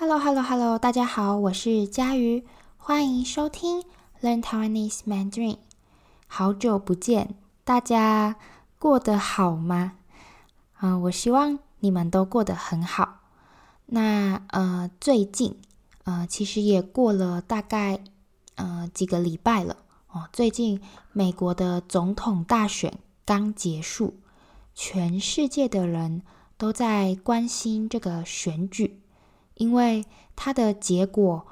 Hello，Hello，Hello，大家好，我是佳瑜，欢迎收听 Learn Taiwanese Mandarin。好久不见，大家过得好吗？嗯、呃，我希望你们都过得很好。那呃，最近呃，其实也过了大概呃几个礼拜了哦。最近美国的总统大选刚结束，全世界的人都在关心这个选举。因为它的结果，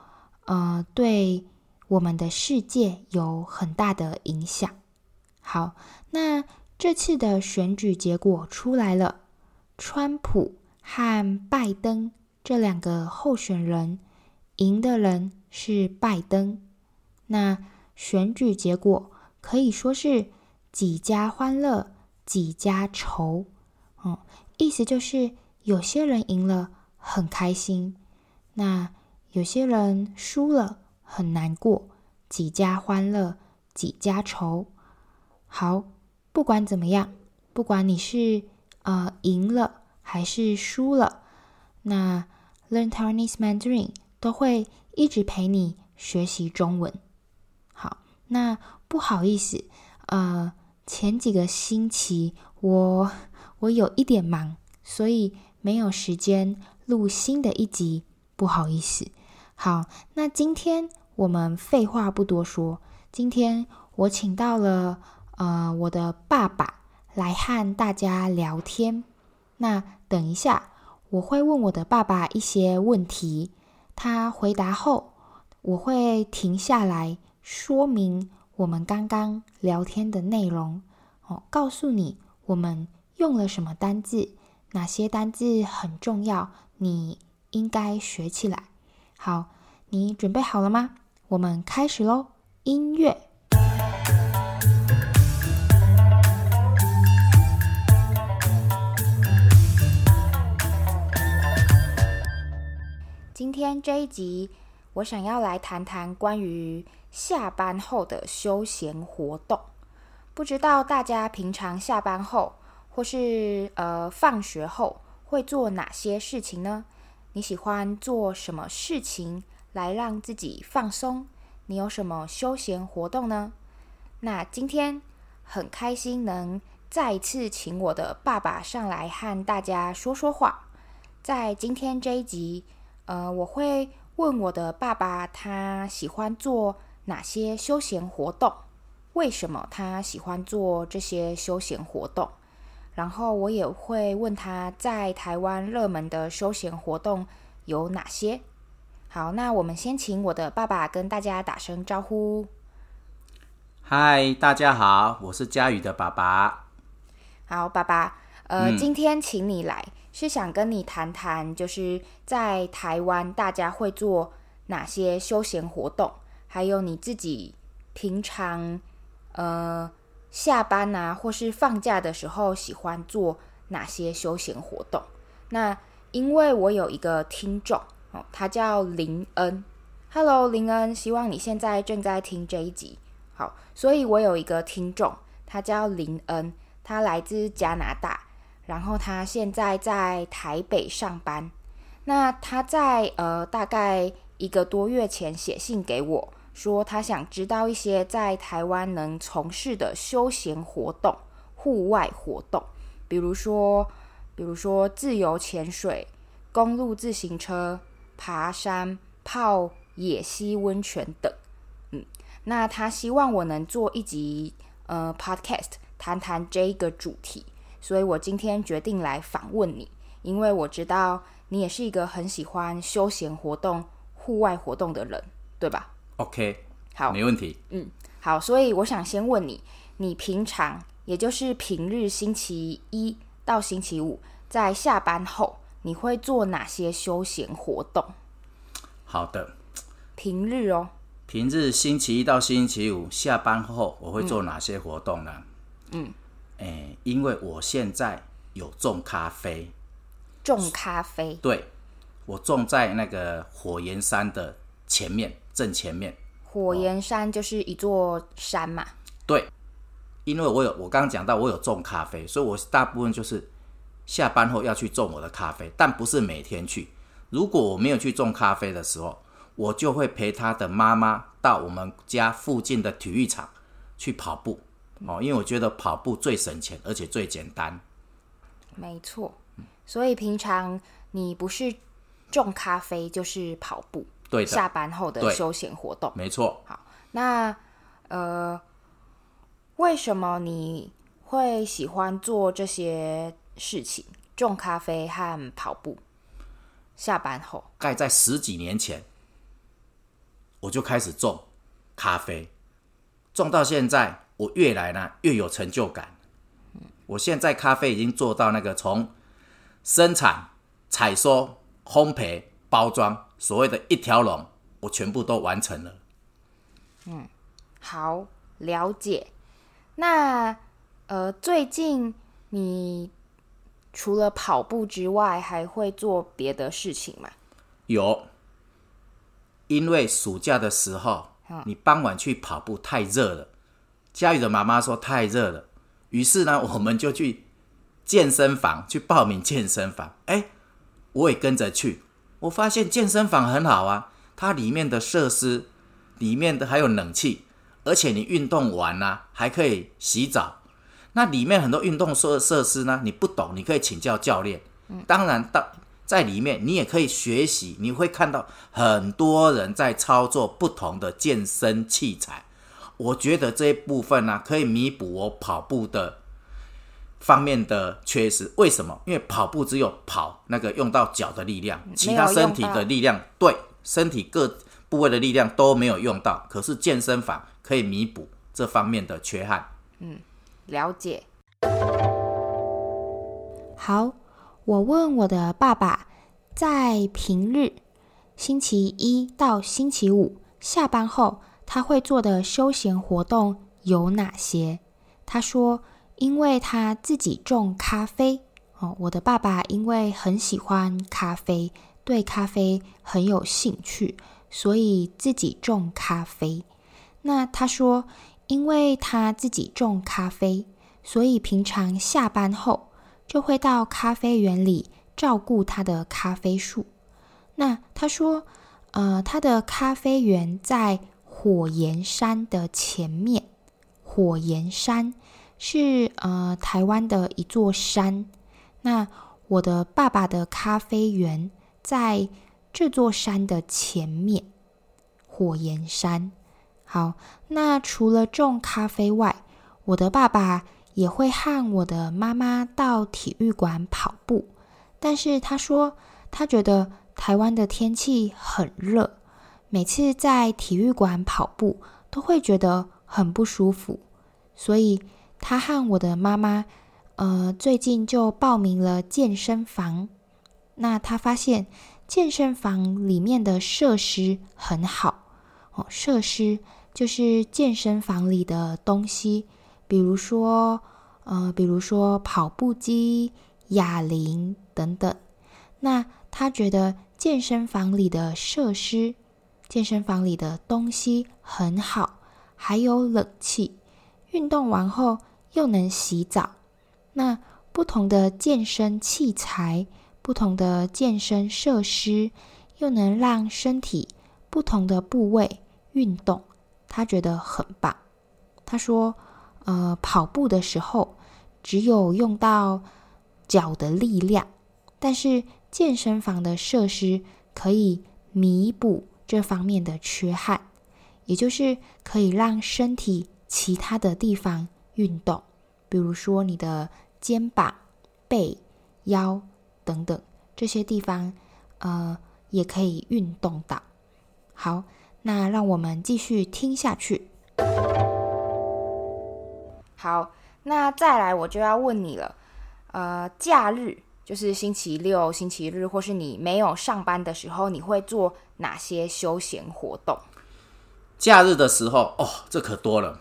呃，对我们的世界有很大的影响。好，那这次的选举结果出来了，川普和拜登这两个候选人，赢的人是拜登。那选举结果可以说是几家欢乐几家愁，嗯，意思就是有些人赢了。很开心，那有些人输了很难过，几家欢乐几家愁。好，不管怎么样，不管你是呃赢了还是输了，那 Learn Taiwanese Mandarin 都会一直陪你学习中文。好，那不好意思，呃，前几个星期我我有一点忙，所以没有时间。录新的一集，不好意思。好，那今天我们废话不多说，今天我请到了呃我的爸爸来和大家聊天。那等一下我会问我的爸爸一些问题，他回答后我会停下来说明我们刚刚聊天的内容哦，告诉你我们用了什么单字，哪些单字很重要。你应该学起来。好，你准备好了吗？我们开始喽！音乐。今天这一集，我想要来谈谈关于下班后的休闲活动。不知道大家平常下班后，或是呃放学后，会做哪些事情呢？你喜欢做什么事情来让自己放松？你有什么休闲活动呢？那今天很开心能再次请我的爸爸上来和大家说说话。在今天这一集，呃，我会问我的爸爸他喜欢做哪些休闲活动？为什么他喜欢做这些休闲活动？然后我也会问他在台湾热门的休闲活动有哪些。好，那我们先请我的爸爸跟大家打声招呼。嗨，大家好，我是佳宇的爸爸。好，爸爸，呃，嗯，今天请你来是想跟你谈谈，就是在台湾大家会做哪些休闲活动，还有你自己平常呃。下班啊，或是放假的时候，喜欢做哪些休闲活动？那因为我有一个听众哦，他叫林恩。Hello，林恩，希望你现在正在听这一集。好，所以我有一个听众，他叫林恩，他来自加拿大，然后他现在在台北上班。那他在呃大概一个多月前写信给我。说他想知道一些在台湾能从事的休闲活动、户外活动，比如说，比如说自由潜水、公路自行车、爬山、泡野溪温泉等。嗯，那他希望我能做一集呃 podcast 谈谈这个主题，所以我今天决定来访问你，因为我知道你也是一个很喜欢休闲活动、户外活动的人，对吧？？OK，好，没问题。嗯，好，所以我想先问你，你平常也就是平日星期一到星期五，在下班后，你会做哪些休闲活动？好的，平日哦，平日星期一到星期五下班后，我会做哪些活动呢？嗯，诶，因为我现在有种咖啡，种咖啡，对，我种在那个火焰山的前面。正前面，火焰山就是一座山嘛。对，因为我有我刚刚讲到我有种咖啡，所以我大部分就是下班后要去种我的咖啡，但不是每天去，如果我没有去种咖啡的时候，我就会陪他的妈妈到我们家附近的体育场去跑步。哦，因为我觉得跑步最省钱，而且最简单。没错，所以平常你不是种咖啡就是跑步，对的，下班后的休闲活动，没错。好，那呃，为什么你会喜欢做这些事情？种咖啡和跑步，下班后，盖在十几年前，我就开始种咖啡，种到现在，我越来呢越有成就感。我现在咖啡已经做到那个从生产、采收、烘焙、包装，所谓的一条龙，我全部都完成了。嗯，好，了解。那呃，最近你除了跑步之外，还会做别的事情吗？有，因为暑假的时候，嗯、你傍晚去跑步太热了，家里的妈妈说太热了。于是呢，我们就去健身房去报名健身房。哎，我也跟着去。我发现健身房很好啊，它里面的设施，里面的还有冷气，而且你运动完呢，还可以洗澡。那里面很多运动设设施呢，你不懂，你可以请教教练。当然，到在里面你也可以学习，你会看到很多人在操作不同的健身器材。我觉得这一部分呢、可以弥补我跑步的方面的缺失。为什么？因为跑步只有跑那个用到脚的力量，其他身体的力量，对身体各部位的力量都没有用到。可是健身房可以弥补这方面的缺憾。嗯，了解。好，我问我的爸爸，在平日星期一到星期五下班后。他会做的休闲活动有哪些？他说，因为他自己种咖啡哦。我的爸爸因为很喜欢咖啡，对咖啡很有兴趣，所以自己种咖啡。那他说，因为他自己种咖啡，所以平常下班后就会到咖啡园里照顾他的咖啡树。那他说，呃，他的咖啡园在。火焰山的前面，火焰山是呃台湾的一座山。那我的爸爸的咖啡园在这座山的前面，火焰山。好，那除了种咖啡外，我的爸爸也会和我的妈妈到体育馆跑步。但是他说，他觉得台湾的天气很热。每次在体育馆跑步都会觉得很不舒服，所以他和我的妈妈，呃，最近就报名了健身房。那他发现健身房里面的设施很好哦，设施就是健身房里的东西，比如说，呃，比如说跑步机、哑铃等等。那他觉得健身房里的设施。健身房里的东西很好，还有冷气，运动完后又能洗澡。那不同的健身器材、不同的健身设施，又能让身体不同的部位运动，他觉得很棒。他说：“呃，跑步的时候只有用到脚的力量，但是健身房的设施可以弥补。”这方面的缺憾，也就是可以让身体其他的地方运动，比如说你的肩膀、背、腰等等这些地方，呃，也可以运动到。好，那让我们继续听下去。好，那再来我就要问你了，呃，假日。就是星期六、星期日，或是你没有上班的时候，你会做哪些休闲活动？假日的时候，哦，这可多了。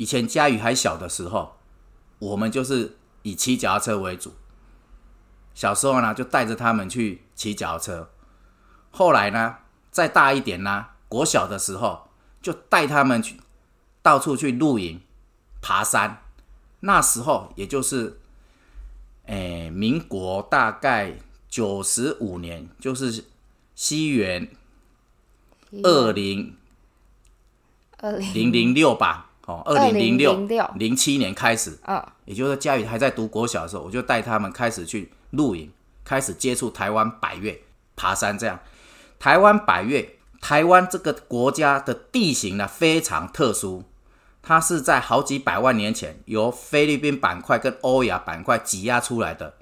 以前家瑜还小的时候，我们就是以骑脚踏车为主。小时候呢，就带着他们去骑脚踏车。后来呢，再大一点呢，国小的时候，就带他们去到处去露营、爬山。那时候也就是。诶，民国大概九十五年，就是西元二零二零零零六吧，哦，二零零六2006零七年开始，嗯，也就是佳宇还在读国小的时候，我就带他们开始去露营，开始接触台湾百越爬山。这样，台湾百越，台湾这个国家的地形呢非常特殊，它是在好几百万年前由菲律宾板块跟欧亚板块挤压出来的。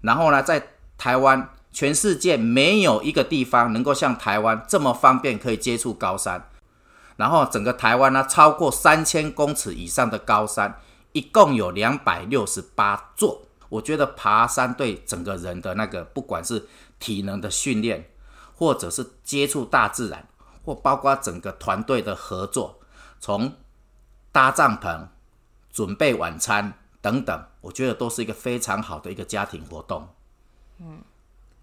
然后呢，在台湾，全世界没有一个地方能够像台湾这么方便可以接触高山。然后整个台湾呢，超过三千公尺以上的高山，一共有两百六十八座。我觉得爬山对整个人的那个，不管是体能的训练，或者是接触大自然，或包括整个团队的合作，从搭帐篷、准备晚餐等等，我觉得都是一个非常好的一个家庭活动。嗯，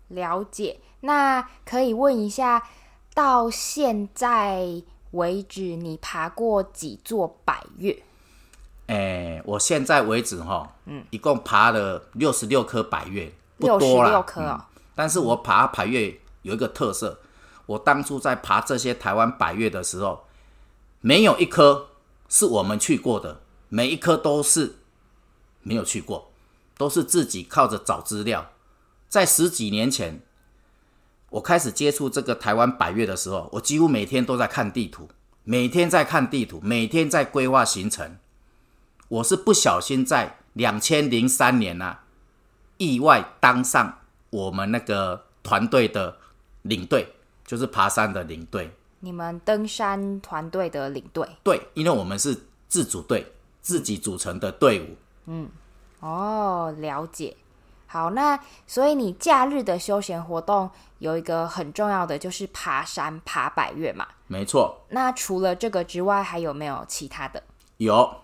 了解。那可以问一下，到现在为止，你爬过几座百岳？哎，我现在为止哈，嗯，一共爬了六十六颗百岳，不多六十六颗哦。但是我爬百岳有一个特色，我当初在爬这些台湾百岳的时候，没有一颗是我们去过的，每一颗都是没有去过，都是自己靠着找资料。在十几年前，我开始接触这个台湾百越的时候，我几乎每天都在看地图，每天在看地图，每天在规划行程。我是不小心在两千零三年啊，意外当上我们那个团队的领队，就是爬山的领队。你们登山团队的领队？对，因为我们是自主队，自己组成的队伍。嗯，哦，了解。好，那所以你假日的休闲活动有一个很重要的，就是爬山、爬百岳嘛？没错。那除了这个之外，还有没有其他的？有。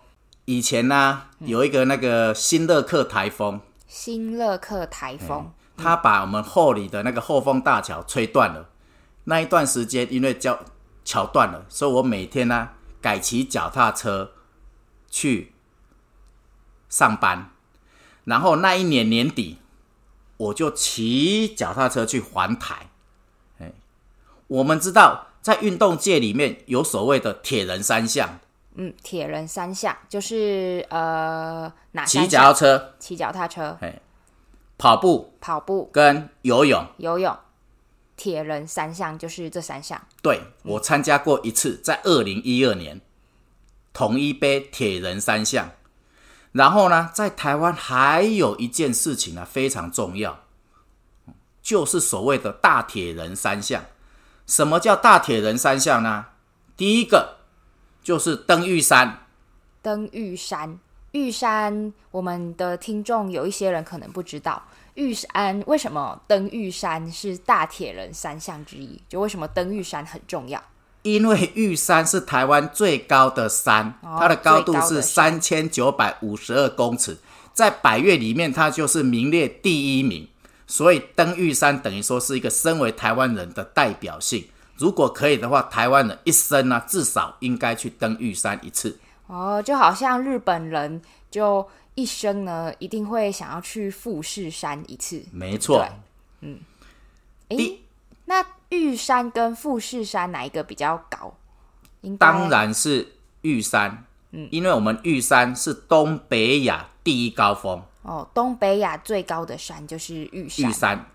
以前呢、啊，有一个那个新乐克台风，新乐克台风，他把我们后里的那个后丰大桥吹断了。那一段时间，因为桥桥断了，所以我每天呢、啊、改骑脚踏车去上班。然后那一年年底，我就骑脚踏车去环台。哎，我们知道在运动界里面有所谓的铁人三项。嗯，铁人三项就是呃，哪骑脚踏车、骑脚踏车，跑步、跑步跟游泳、游泳。铁人三项就是这三项。对，我参加过一次，在二零一二年统一杯铁人三项。然后呢，在台湾还有一件事情呢，非常重要，就是所谓的大铁人三项。什么叫大铁人三项呢？第一个。就是登玉山，登玉山，玉山，我们的听众有一些人可能不知道，玉山为什么登玉山是大铁人三项之一？就为什么登玉山很重要？因为玉山是台湾最高的山，哦、它的高度是三千九百五十二公尺，在百岳里面，它就是名列第一名。所以登玉山等于说是一个身为台湾人的代表性。如果可以的话，台湾人一生呢，至少应该去登玉山一次。哦，就好像日本人就一生呢，一定会想要去富士山一次。没错。嗯。诶，那玉山跟富士山哪一个比较高？当然是玉山。嗯，因为我们玉山是东北亚第一高峰。哦，东北亚最高的山就是玉山。玉山。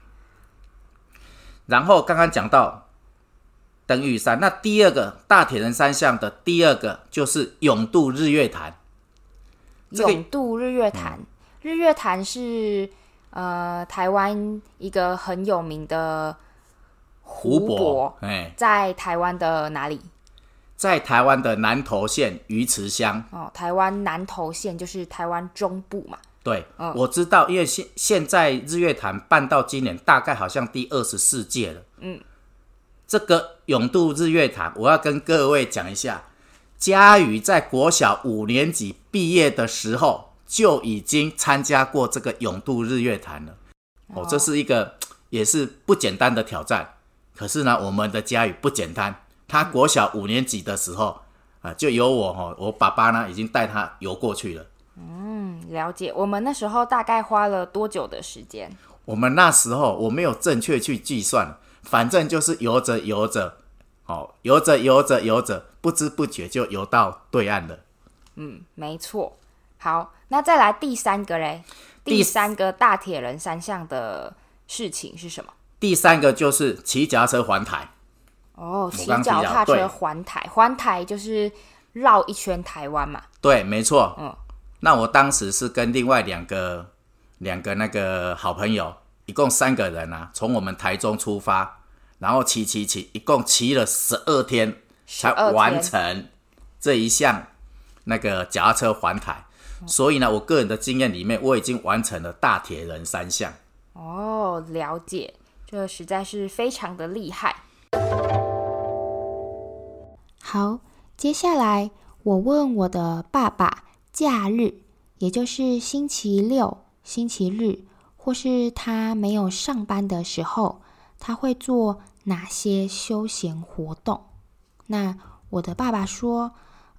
然后刚刚讲到。登玉山，那第二个大铁人三项的第二个就是永渡日月潭。泳渡日月潭，嗯、日月潭是呃台湾一个很有名的湖泊，哎，在台湾的哪里？在台湾的南投县鱼池乡。哦，台湾南投县就是台湾中部嘛。对，嗯、我知道，因为现现在日月潭办到今年大概好像第二十四届了。嗯。这个永渡日月潭，我要跟各位讲一下。佳宇在国小五年级毕业的时候，就已经参加过这个永渡日月潭了。哦，这是一个也是不简单的挑战。可是呢，我们的家宇不简单。他国小五年级的时候啊，就由我哈，我爸爸呢已经带他游过去了。嗯，了解。我们那时候大概花了多久的时间？我们那时候我没有正确去计算，反正就是游着游着，哦，游着游着游着，不知不觉就游到对岸了。嗯，没错。好，那再来第三个嘞？第三个大铁人三项的事情是什么？第三个就是骑脚踏车环台。哦，骑脚踏车环台，环台就是绕一圈台湾嘛？对，没错。嗯，那我当时是跟另外两个两个那个好朋友，一共三个人啊，从我们台中出发，然后骑骑骑，一共骑了十二天才完成这一项那个脚踏车环台。所以呢，我个人的经验里面，我已经完成了大铁人三项。哦，了解，这实在是非常的厉害。好，接下来我问我的爸爸，假日，也就是星期六、星期日，或是他没有上班的时候，他会做哪些休闲活动？那我的爸爸说，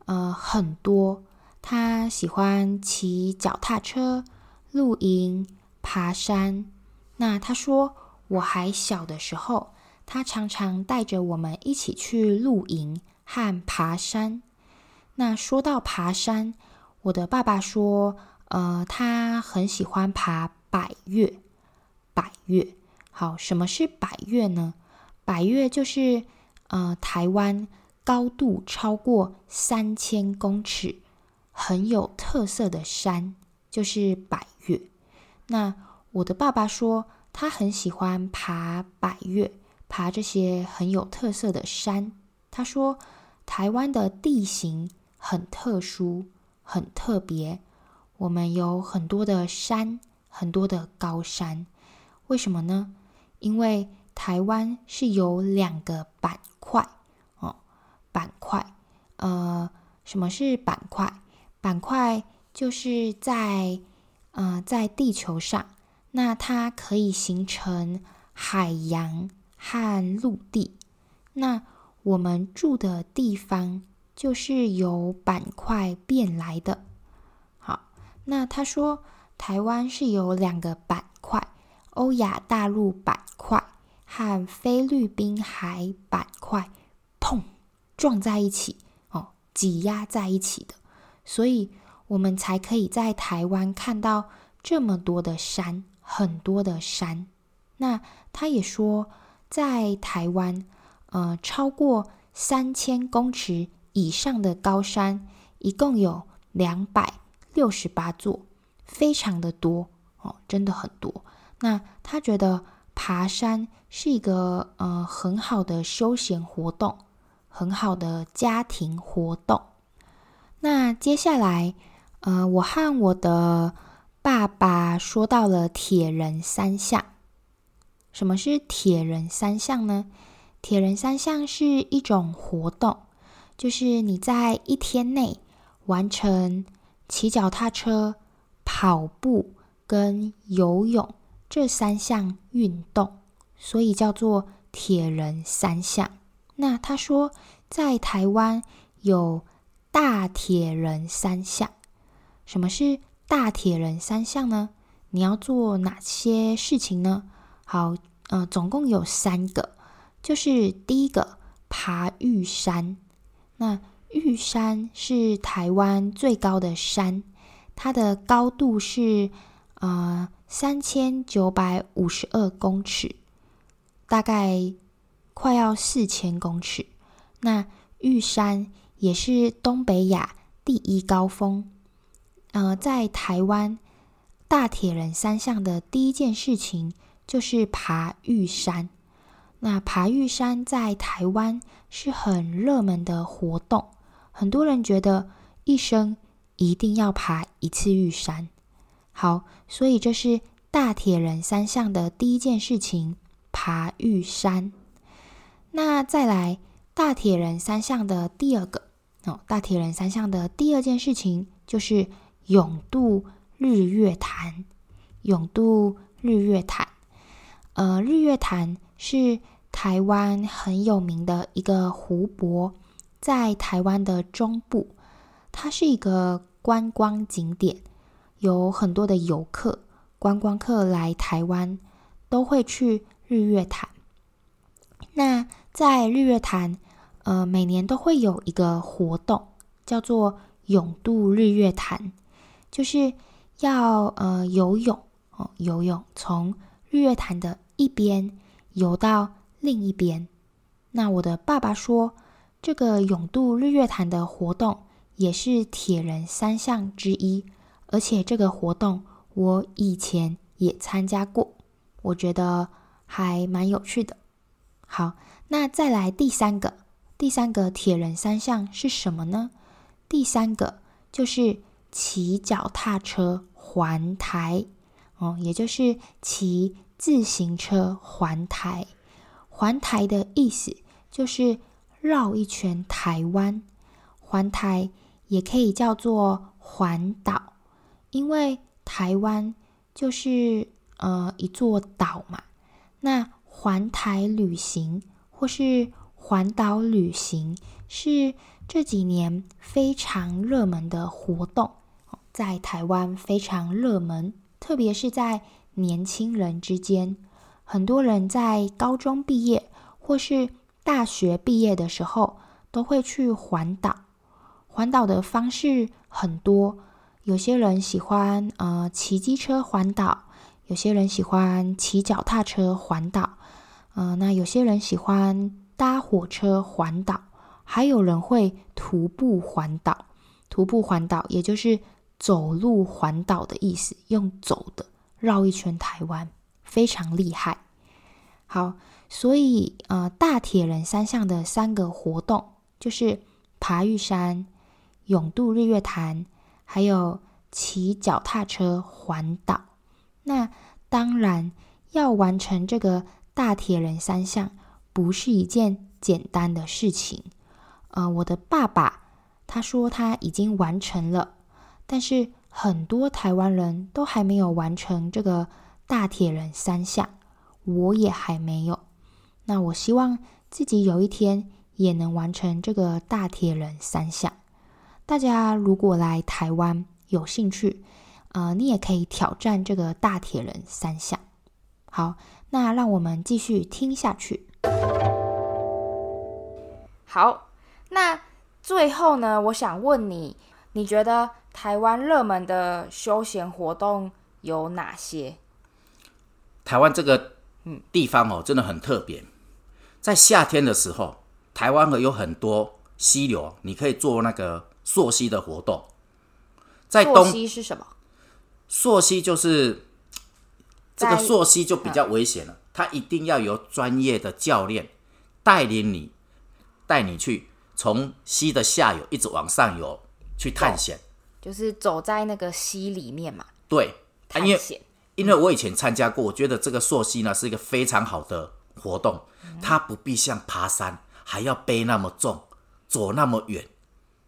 呃，很多。他喜欢骑脚踏车、露营、爬山。那他说，我还小的时候，他常常带着我们一起去露营和爬山。那说到爬山，我的爸爸说，呃，他很喜欢爬百岳。百岳，好，什么是百岳呢？百岳就是呃，台湾高度超过三千公尺。很有特色的山就是百岳。那我的爸爸说，他很喜欢爬百岳，爬这些很有特色的山。他说，台湾的地形很特殊，很特别。我们有很多的山，很多的高山。为什么呢？因为台湾是有两个板块哦，板块。呃，什么是板块？板块就是在，呃，在地球上，那它可以形成海洋和陆地。那我们住的地方就是由板块变来的。好，那他说台湾是有两个板块：欧亚大陆板块和菲律宾海板块，砰，撞在一起，哦，挤压在一起的。所以，我们才可以在台湾看到这么多的山，很多的山。那他也说，在台湾，呃，超过三千公尺以上的高山，一共有两百六十八座，非常的多哦，真的很多。那他觉得爬山是一个呃很好的休闲活动，很好的家庭活动。那接下来，呃，我和我的爸爸说到了铁人三项。什么是铁人三项呢？铁人三项是一种活动，就是你在一天内完成骑脚踏车、跑步跟游泳这三项运动，所以叫做铁人三项。那他说，在台湾有。大铁人三项，什么是大铁人三项呢？你要做哪些事情呢？好，呃，总共有三个，就是第一个爬玉山。那玉山是台湾最高的山，它的高度是呃三千九百五十二公尺，大概快要四千公尺。那玉山。也是东北亚第一高峰。呃，在台湾大铁人三项的第一件事情就是爬玉山。那爬玉山在台湾是很热门的活动，很多人觉得一生一定要爬一次玉山。好，所以这是大铁人三项的第一件事情，爬玉山。那再来大铁人三项的第二个。哦，大铁人三项的第二件事情就是泳渡日月潭。泳渡日月潭，呃，日月潭是台湾很有名的一个湖泊，在台湾的中部，它是一个观光景点，有很多的游客、观光客来台湾，都会去日月潭。那在日月潭，呃，每年都会有一个活动，叫做泳渡日月潭，就是要呃游泳哦，游泳从日月潭的一边游到另一边。那我的爸爸说，这个勇渡日月潭的活动也是铁人三项之一，而且这个活动我以前也参加过，我觉得还蛮有趣的。好，那再来第三个，第三个铁人三项是什么呢？第三个就是骑脚踏车环台，哦，也就是骑自行车环台。环台的意思就是绕一圈台湾，环台也可以叫做环岛，因为台湾就是呃一座岛嘛，那。环台旅行或是环岛旅行是这几年非常热门的活动，在台湾非常热门，特别是在年轻人之间，很多人在高中毕业或是大学毕业的时候都会去环岛。环岛的方式很多，有些人喜欢呃骑机车环岛，有些人喜欢骑脚踏车环岛。呃，那有些人喜欢搭火车环岛，还有人会徒步环岛。徒步环岛也就是走路环岛的意思，用走的绕一圈台湾，非常厉害。好，所以呃，大铁人三项的三个活动就是爬玉山、勇渡日月潭，还有骑脚踏车环岛。那当然要完成这个。大铁人三项不是一件简单的事情。呃，我的爸爸他说他已经完成了，但是很多台湾人都还没有完成这个大铁人三项，我也还没有。那我希望自己有一天也能完成这个大铁人三项。大家如果来台湾有兴趣，呃，你也可以挑战这个大铁人三项。好。那让我们继续听下去。好，那最后呢，我想问你，你觉得台湾热门的休闲活动有哪些？台湾这个嗯地方哦，真的很特别。在夏天的时候，台湾有很多溪流，你可以做那个溯溪的活动。在东溯溪是什么？溯溪就是。这个溯溪就比较危险了，它一定要由专业的教练带领你，带你去从溪的下游一直往上游去探险，就是走在那个溪里面嘛。对，探险。因为因为我以前参加过，我觉得这个溯溪呢是一个非常好的活动，它不必像爬山还要背那么重，走那么远，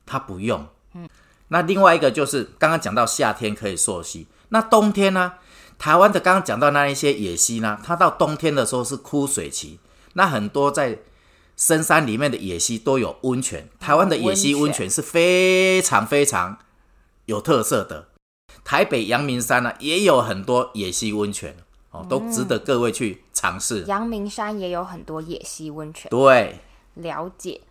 它不用。嗯。那另外一个就是刚刚讲到夏天可以溯溪，那冬天呢？台湾的刚刚讲到那一些野溪呢，它到冬天的时候是枯水期，那很多在深山里面的野溪都有温泉。台湾的野溪温泉是非常非常有特色的。台北阳明山呢也有很多野溪温泉哦，都值得各位去尝试。阳明山也有很多野溪温泉，对，了解。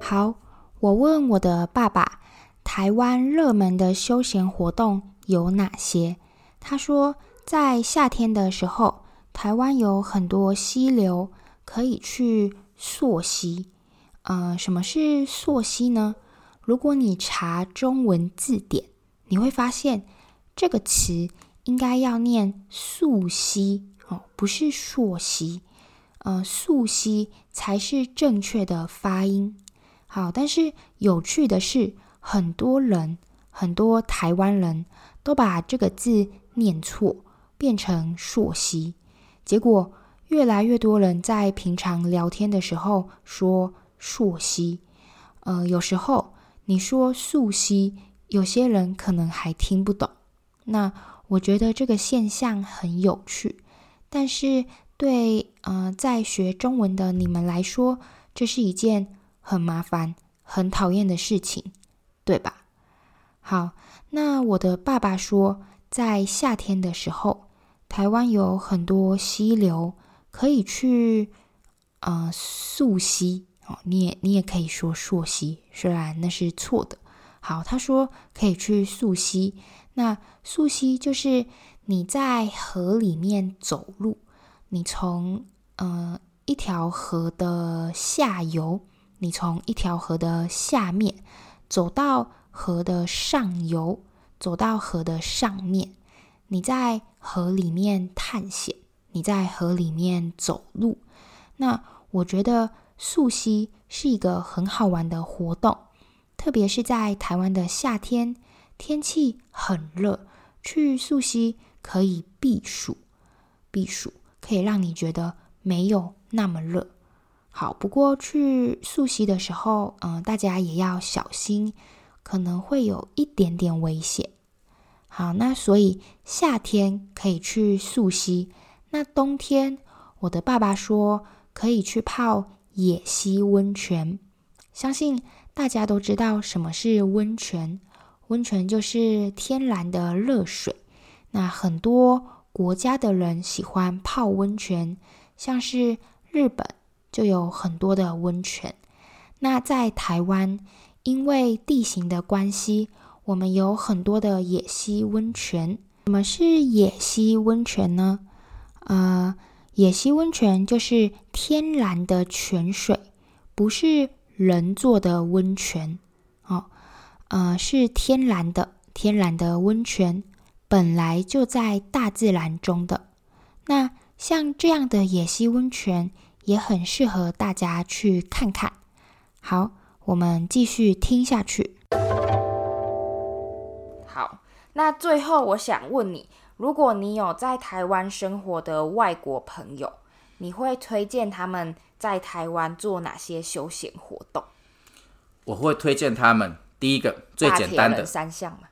好，我问我的爸爸，台湾热门的休闲活动有哪些？他说，在夏天的时候，台湾有很多溪流可以去溯溪。呃，什么是溯溪呢？如果你查中文字典，你会发现这个词应该要念溯溪哦，不是溯溪。呃，溯溪才是正确的发音。好，但是有趣的是，很多人，很多台湾人。都把这个字念错，变成溯溪，结果越来越多人在平常聊天的时候说溯溪。呃，有时候你说溯溪，有些人可能还听不懂。那我觉得这个现象很有趣，但是对呃在学中文的你们来说，这是一件很麻烦、很讨厌的事情，对吧？好。那我的爸爸说，在夏天的时候，台湾有很多溪流可以去，呃，溯溪哦，你也你也可以说溯溪，虽然那是错的。好，他说可以去溯溪。那溯溪就是你在河里面走路，你从呃一条河的下游，你从一条河的下面走到河的上游，走到河的上面，你在河里面探险，你在河里面走路。那我觉得溯溪是一个很好玩的活动。特别是在台湾的夏天，天气很热，去溯溪可以避暑，避暑可以让你觉得没有那么热。好，不过去溯溪的时候，嗯、大家也要小心，可能会有一点点危险。好，那所以夏天可以去溯溪，那冬天我的爸爸说可以去泡野溪温泉，相信。大家都知道什么是温泉，温泉就是天然的热水。那很多国家的人喜欢泡温泉，像是日本就有很多的温泉。那在台湾，因为地形的关系，我们有很多的野溪温泉。什么是野溪温泉呢？呃，野溪温泉就是天然的泉水，不是。人做的温泉，哦，呃，是天然的，天然的温泉，本来就在大自然中的。那像这样的野溪温泉，也很适合大家去看看。好，我们继续听下去。好，那最后我想问你，如果你有在台湾生活的外国朋友，你会推荐他们在台湾做哪些休闲活动？我会推荐他们第一个最简单的三项嘛，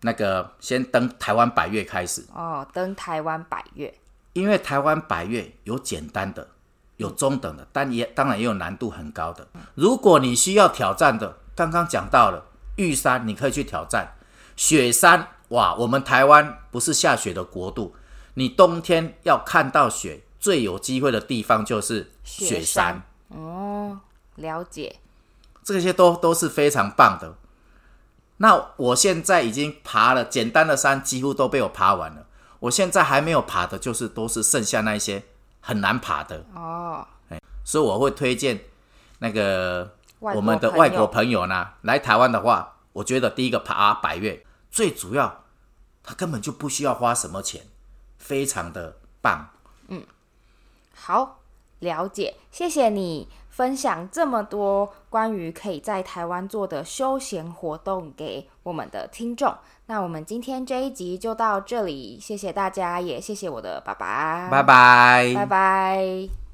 那个先登台湾百岳开始哦，登台湾百岳，因为台湾百岳有简单的，有中等的，但也当然也有难度很高的。如果你需要挑战的，刚刚讲到了玉山，你可以去挑战雪山。哇，我们台湾不是下雪的国度，你冬天要看到雪。最有机会的地方就是雪山，哦，了解，这些都都是非常棒的。那我现在已经爬了简单的山，几乎都被我爬完了。我现在还没有爬的，就是都是剩下那一些很难爬的哦。所以我会推荐那个我们的外国朋友呢来台湾的话，我觉得第一个爬百岳最主要，他根本就不需要花什么钱，非常的棒。嗯。好，了解，谢谢你分享这么多关于可以在台湾做的休闲活动给我们的听众。那我们今天这一集就到这里，谢谢大家，也谢谢我的爸爸，拜拜，拜拜。